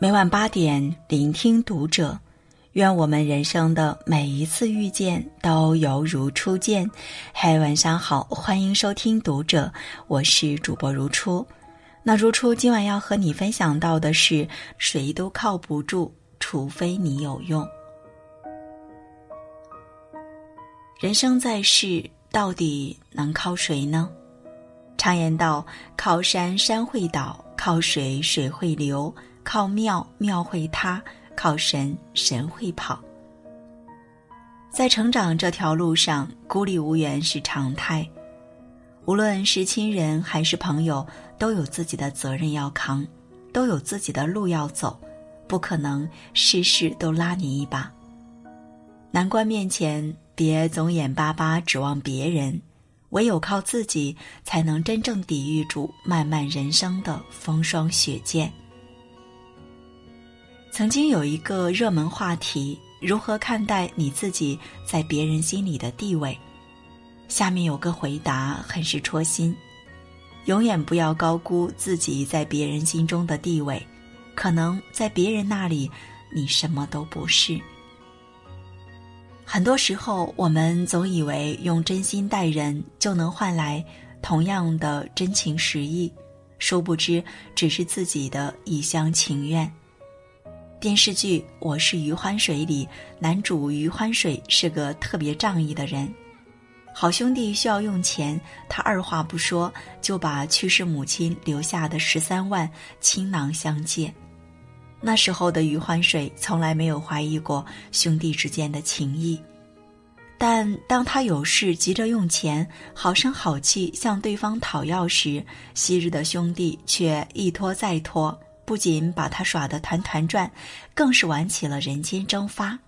每晚八点，聆听读者。愿我们人生的每一次遇见都犹如初见。嗨，晚上好，欢迎收听读者，我是主播如初。那如初今晚要和你分享到的是：谁都靠不住，除非你有用。人生在世，到底能靠谁呢？常言道：靠山山会倒，靠水水会流。靠庙庙会塌，靠神神会跑。在成长这条路上，孤立无援是常态。无论是亲人还是朋友，都有自己的责任要扛，都有自己的路要走，不可能事事都拉你一把。难关面前，别总眼巴巴指望别人，唯有靠自己，才能真正抵御住漫漫人生的风霜雪剑。曾经有一个热门话题：如何看待你自己在别人心里的地位？下面有个回答很是戳心：永远不要高估自己在别人心中的地位，可能在别人那里你什么都不是。很多时候，我们总以为用真心待人就能换来同样的真情实意，殊不知只是自己的一厢情愿。电视剧《我是余欢水》里，男主余欢水是个特别仗义的人。好兄弟需要用钱，他二话不说就把去世母亲留下的十三万倾囊相借。那时候的余欢水从来没有怀疑过兄弟之间的情谊，但当他有事急着用钱，好声好气向对方讨要时，昔日的兄弟却一拖再拖。不仅把他耍得团团转，更是玩起了人间蒸发。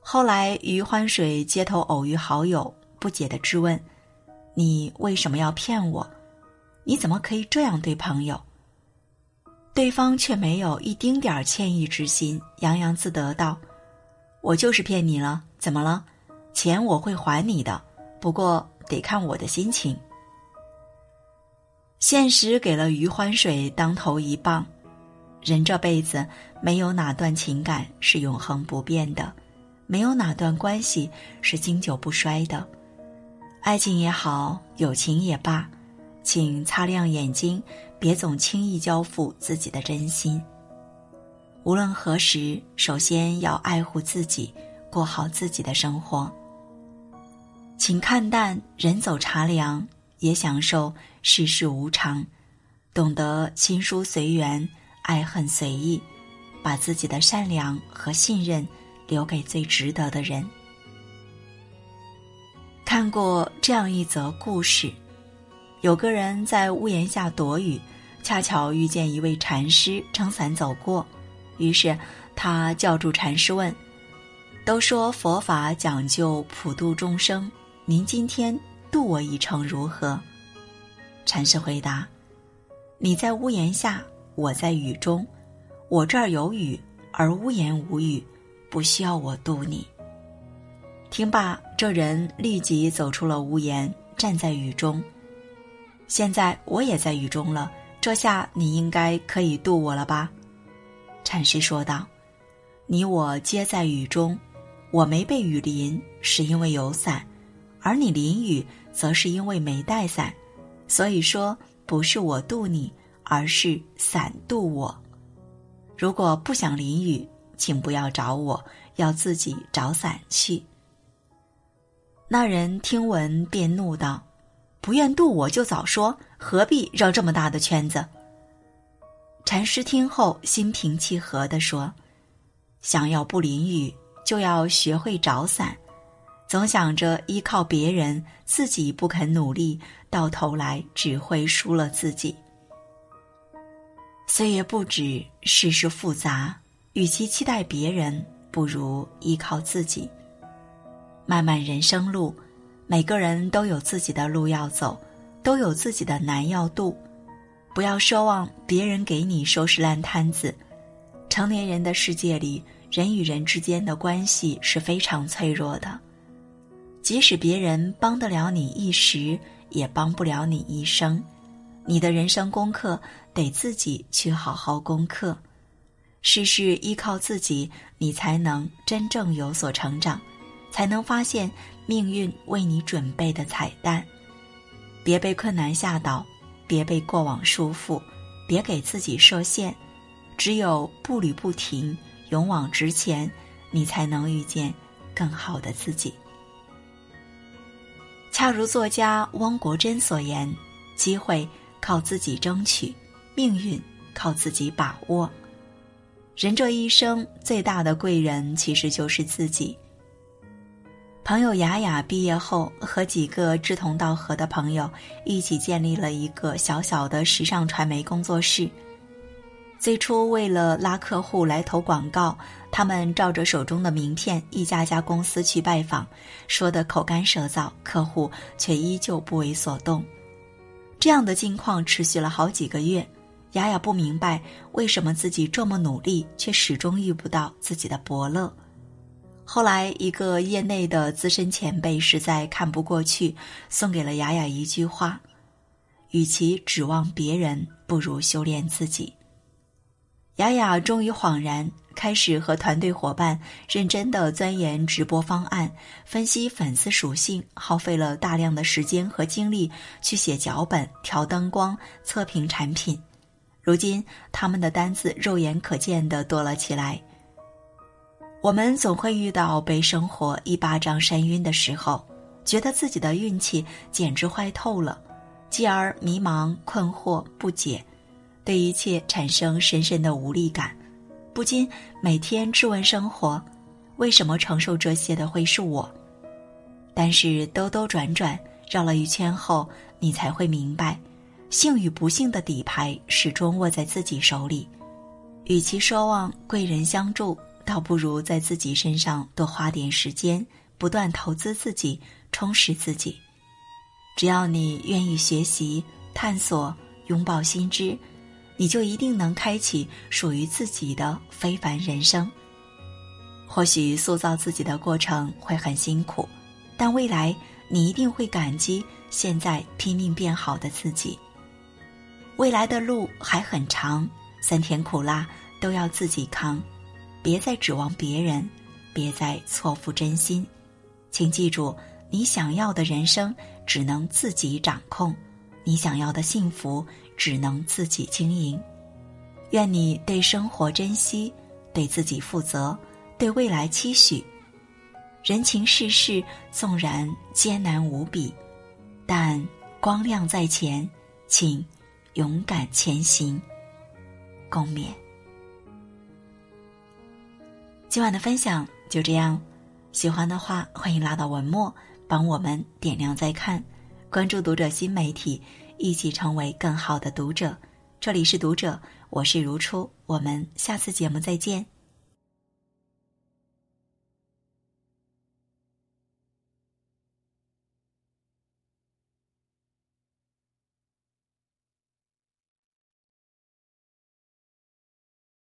后来余欢水街头偶遇好友，不解的质问：“你为什么要骗我？你怎么可以这样对朋友？”对方却没有一丁点儿歉意之心，洋洋自得道：“我就是骗你了，怎么了？钱我会还你的，不过得看我的心情。”现实给了余欢水当头一棒，人这辈子没有哪段情感是永恒不变的，没有哪段关系是经久不衰的。爱情也好，友情也罢，请擦亮眼睛，别总轻易交付自己的真心。无论何时，首先要爱护自己，过好自己的生活。请看淡人走茶凉。也享受世事无常，懂得亲疏随缘，爱恨随意，把自己的善良和信任留给最值得的人。看过这样一则故事：有个人在屋檐下躲雨，恰巧遇见一位禅师撑伞走过，于是他叫住禅师问：“都说佛法讲究普度众生，您今天？”渡我一程如何？禅师回答：“你在屋檐下，我在雨中。我这儿有雨，而屋檐无雨，不需要我渡你。”听罢，这人立即走出了屋檐，站在雨中。现在我也在雨中了，这下你应该可以渡我了吧？禅师说道：“你我皆在雨中，我没被雨淋，是因为有伞。”而你淋雨，则是因为没带伞，所以说不是我渡你，而是伞渡我。如果不想淋雨，请不要找我，要自己找伞去。那人听闻便怒道：“不愿渡我就早说，何必绕这么大的圈子？”禅师听后心平气和地说：“想要不淋雨，就要学会找伞。”总想着依靠别人，自己不肯努力，到头来只会输了自己。岁月不止，世事复杂，与其期待别人，不如依靠自己。漫漫人生路，每个人都有自己的路要走，都有自己的难要渡。不要奢望别人给你收拾烂摊子。成年人的世界里，人与人之间的关系是非常脆弱的。即使别人帮得了你一时，也帮不了你一生。你的人生功课得自己去好好攻克。事事依靠自己，你才能真正有所成长，才能发现命运为你准备的彩蛋。别被困难吓倒，别被过往束缚，别给自己设限。只有步履不停，勇往直前，你才能遇见更好的自己。恰如作家汪国真所言：“机会靠自己争取，命运靠自己把握。人这一生最大的贵人，其实就是自己。”朋友雅雅毕业后，和几个志同道合的朋友一起建立了一个小小的时尚传媒工作室。最初为了拉客户来投广告，他们照着手中的名片，一家家公司去拜访，说的口干舌燥，客户却依旧不为所动。这样的境况持续了好几个月，雅雅不明白为什么自己这么努力，却始终遇不到自己的伯乐。后来，一个业内的资深前辈实在看不过去，送给了雅雅一句话：“与其指望别人，不如修炼自己。”雅雅终于恍然，开始和团队伙伴认真的钻研直播方案，分析粉丝属性，耗费了大量的时间和精力去写脚本、调灯光、测评产品。如今，他们的单子肉眼可见的多了起来。我们总会遇到被生活一巴掌扇晕的时候，觉得自己的运气简直坏透了，继而迷茫、困惑、不解。对一切产生深深的无力感，不禁每天质问生活：为什么承受这些的会是我？但是兜兜转转绕了一圈后，你才会明白，幸与不幸的底牌始终握在自己手里。与其奢望贵人相助，倒不如在自己身上多花点时间，不断投资自己，充实自己。只要你愿意学习、探索、拥抱新知。你就一定能开启属于自己的非凡人生。或许塑造自己的过程会很辛苦，但未来你一定会感激现在拼命变好的自己。未来的路还很长，酸甜苦辣都要自己扛，别再指望别人，别再错付真心。请记住，你想要的人生只能自己掌控，你想要的幸福。只能自己经营。愿你对生活珍惜，对自己负责，对未来期许。人情世事纵然艰难无比，但光亮在前，请勇敢前行。共勉。今晚的分享就这样，喜欢的话欢迎拉到文末，帮我们点亮再看，关注读者新媒体。一起成为更好的读者。这里是读者，我是如初，我们下次节目再见。